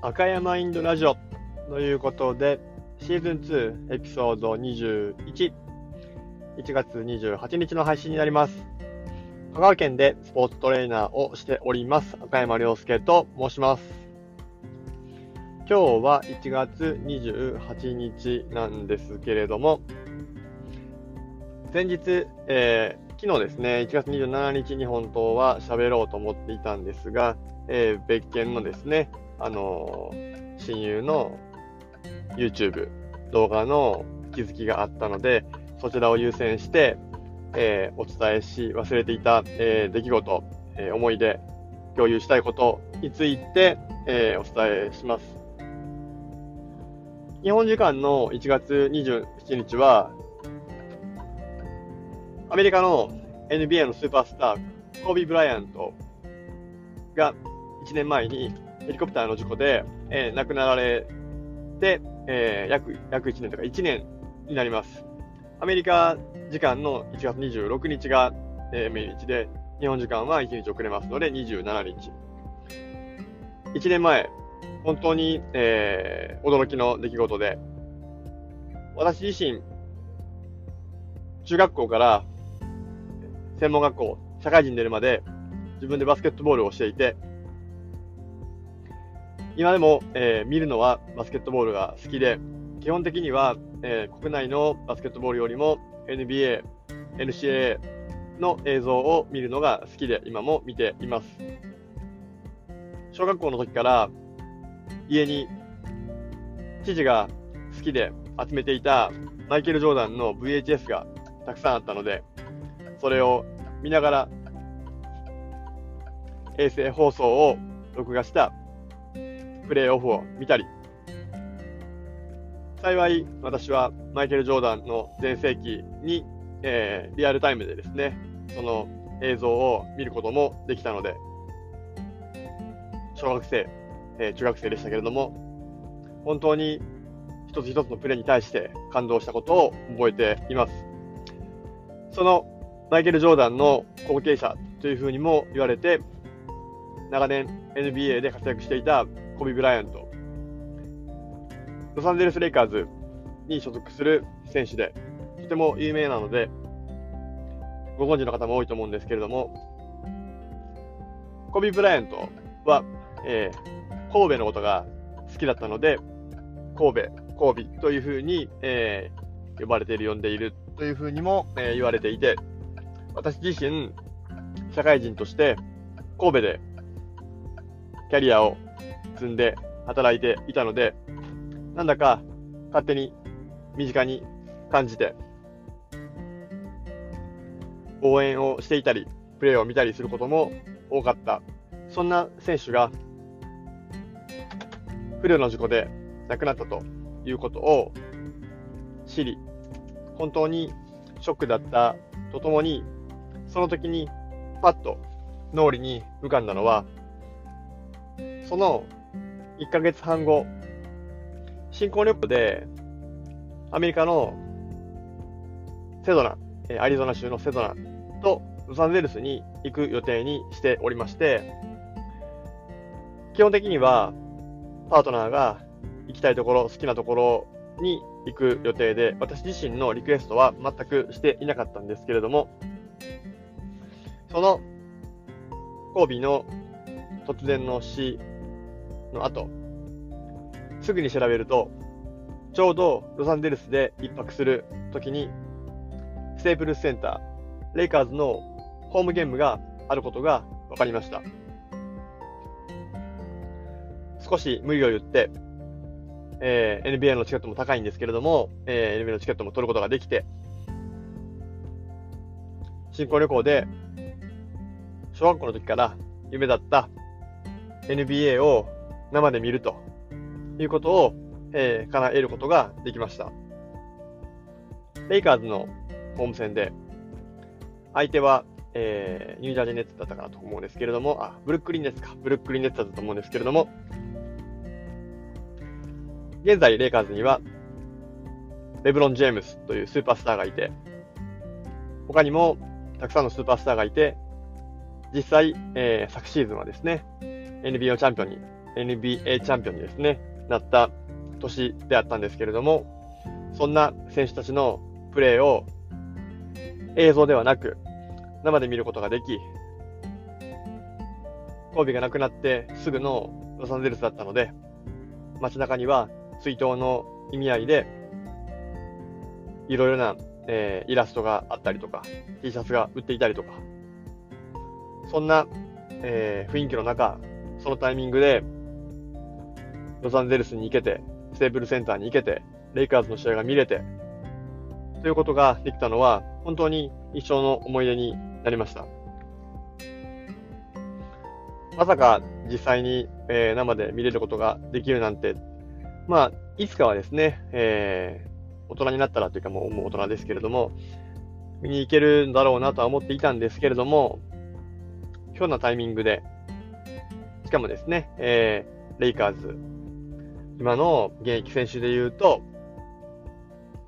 赤山インドラジオということで、シーズン2エピソード21、1月28日の配信になります。香川県でスポーツトレーナーをしております、赤山良介と申します。今日は1月28日なんですけれども、前日、えー、昨日ですね、1月27日に本当は喋ろうと思っていたんですが、えー、別件のですね、あの、親友の YouTube 動画の気づきがあったので、そちらを優先して、えー、お伝えし忘れていた、えー、出来事、えー、思い出、共有したいことについて、えお伝えします。日本時間の1月27日は、アメリカの NBA のスーパースター、コービー・ブライアントが1年前にヘリコプターの事故で、えー、亡くなられて、えー、約、約1年とか1年になります。アメリカ時間の1月26日が、えー、命日で、日本時間は1日遅れますので27日。1年前、本当に、えー、驚きの出来事で、私自身、中学校から専門学校、社会人出るまで自分でバスケットボールをしていて、今でも、えー、見るのはバスケットボールが好きで、基本的には、えー、国内のバスケットボールよりも NBA、NCAA の映像を見るのが好きで今も見ています。小学校の時から家に父が好きで集めていたマイケル・ジョーダンの VHS がたくさんあったので、それを見ながら衛星放送を録画したプレーオフを見たり、幸い私はマイケル・ジョーダンの全盛期に、えー、リアルタイムでですね、その映像を見ることもできたので、小学生、えー、中学生でしたけれども、本当に一つ一つのプレーに対して感動したことを覚えています。そのマイケル・ジョーダンの後継者というふうにも言われて、長年 NBA で活躍していたコビ・ブライアント、ロサンゼルス・レイカーズに所属する選手で、とても有名なので、ご存知の方も多いと思うんですけれども、コビ・ブライアントは、えー、神戸のことが好きだったので、神戸、神戸というふうに、えー、呼ばれている、呼んでいるというふうにも、えー、言われていて、私自身、社会人として神戸でキャリアを積んで働いていたので、なんだか勝手に身近に感じて、応援をしていたり、プレーを見たりすることも多かった。そんな選手が、不慮の事故で亡くなったということを知り、本当にショックだったとともに、その時にパッと脳裏に浮かんだのは、その1ヶ月半後、新婚旅行で、アメリカのセドナ、アリゾナ州のセドナとロサンゼルスに行く予定にしておりまして、基本的にはパートナーが行きたいところ、好きなところに行く予定で、私自身のリクエストは全くしていなかったんですけれども、その交尾の突然の死の後、すぐに調べると、ちょうどロサンゼルスで一泊するときに、ステープルスセンター、レイカーズのホームゲームがあることが分かりました。少し無理を言って、えー、NBA のチケットも高いんですけれども、えー、NBA のチケットも取ることができて、新婚旅行で、小学校の時から夢だった NBA を生で見ると。いうことを、えー、叶えることができました。レイカーズのホーム戦で、相手は、えー、ニュージャージーネッツだったかなと思うんですけれども、あ、ブルックリンネッツか、ブルックリンネッツだったと思うんですけれども、現在、レイカーズには、レブロン・ジェームスというスーパースターがいて、他にもたくさんのスーパースターがいて、実際、えー、昨シーズンはですね、NBA チャンピオンに NBA チャンピオンにですね、なった年であったんですけれども、そんな選手たちのプレーを映像ではなく生で見ることができ、コービが亡くなってすぐのロサンゼルスだったので、街中には追悼の意味合いで、いろいろな、えー、イラストがあったりとか、T シャツが売っていたりとか、そんな、えー、雰囲気の中、そのタイミングで、ロサンゼルスに行けて、ステーブルセンターに行けて、レイカーズの試合が見れて、ということができたのは、本当に一生の思い出になりました。まさか実際に、えー、生で見れることができるなんて、まあ、いつかはですね、えー、大人になったらというかもうもう大人ですけれども、見に行けるんだろうなとは思っていたんですけれども、ひょんなタイミングで、しかもですね、えー、レイカーズ、今の現役選手で言うと、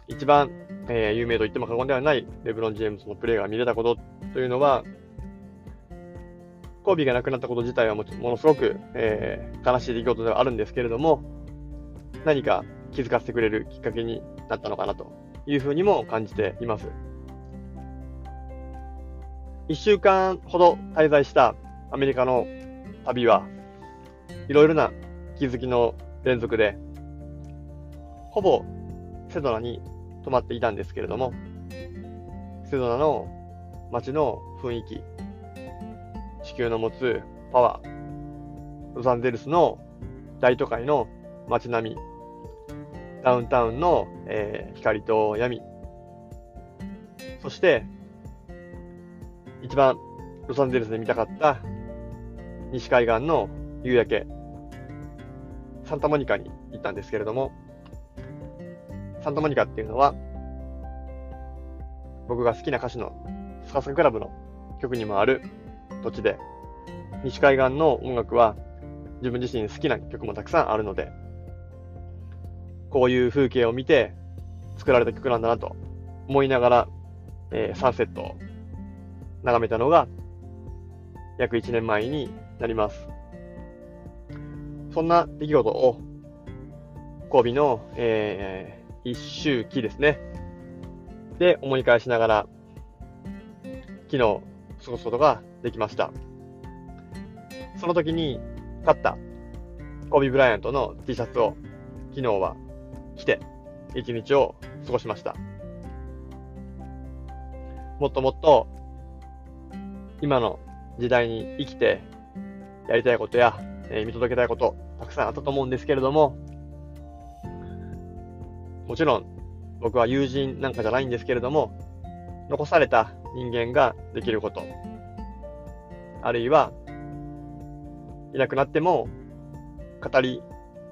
一番、えー、有名と言っても過言ではないレブロン・ジェームズのプレーが見れたことというのは、コービーが亡くなったこと自体はものすごく、えー、悲しい出来事ではあるんですけれども、何か気づかせてくれるきっかけになったのかなというふうにも感じています。一週間ほど滞在したアメリカの旅は、いろいろな気づきの連続で、ほぼセドナに泊まっていたんですけれども、セドナの街の雰囲気、地球の持つパワー、ロサンゼルスの大都会の街並み、ダウンタウンの、えー、光と闇、そして一番ロサンゼルスで見たかった西海岸の夕焼け、サンタモニカに行ったんですけれども、サンタモニカっていうのは、僕が好きな歌手のスカスカクラブの曲にもある土地で、西海岸の音楽は自分自身好きな曲もたくさんあるので、こういう風景を見て作られた曲なんだなと思いながら、えー、サンセットを眺めたのが約1年前になります。そんな出来事を神戸の、えー、一周期ですね。で思い返しながら昨日過ごすことができました。その時に買ったコビ・ブライアントの T シャツを昨日は着て一日を過ごしました。もっともっと今の時代に生きてやりたいことや、えー、見届けたいことたくさんあったと思うんですけれども、もちろん僕は友人なんかじゃないんですけれども、残された人間ができること、あるいはいなくなっても語り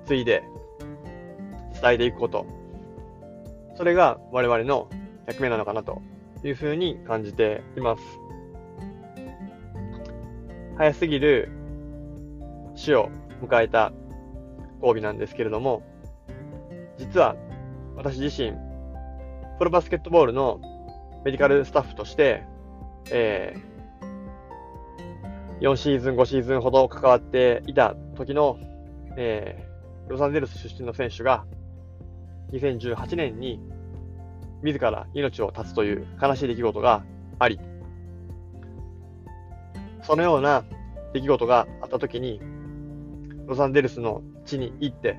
継いで伝えていくこと、それが我々の役目なのかなというふうに感じています。早すぎる死を迎えた交尾なんですけれども、実は私自身、プロバスケットボールのメディカルスタッフとして、えー、4シーズン、5シーズンほど関わっていた時の、えー、ロサンゼルス出身の選手が、2018年に自ら命を絶つという悲しい出来事があり、そのような出来事があったときに、ロサンゼルスの地に行って、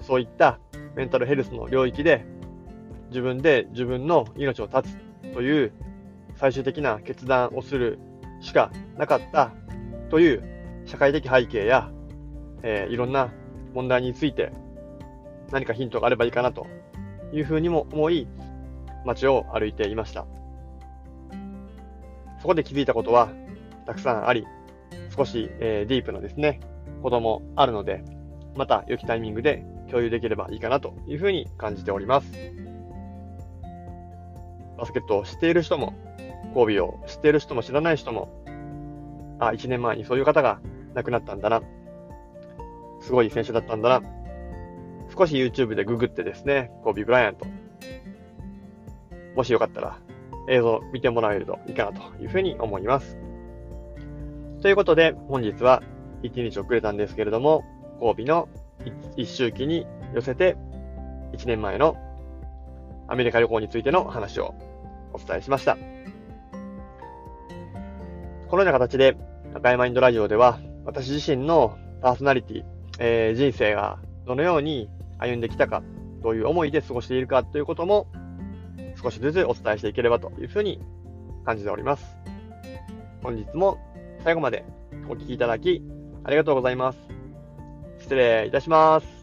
そういったメンタルヘルスの領域で、自分で自分の命を絶つという最終的な決断をするしかなかったという社会的背景や、えー、いろんな問題について何かヒントがあればいいかなというふうにも思い、街を歩いていました。そこで気づいたことは、たくさんあり、少し、えー、ディープなですね、こともあるので、また良きタイミングで共有できればいいかなというふうに感じております。バスケットを知っている人も、交尾を知っている人も知らない人も、あ、1年前にそういう方が亡くなったんだな。すごい選手だったんだな。少し YouTube でググってですね、コービー・ブライアント。もしよかったら映像見てもらえるといいかなというふうに思います。ということで、本日は1日遅れたんですけれども、神戸の一周期に寄せて、1年前のアメリカ旅行についての話をお伝えしました。このような形で、中山インドラジオでは、私自身のパーソナリティ、えー、人生がどのように歩んできたか、どういう思いで過ごしているかということも、少しずつお伝えしていければというふうに感じております。本日も最後までお聴きいただきありがとうございます。失礼いたします。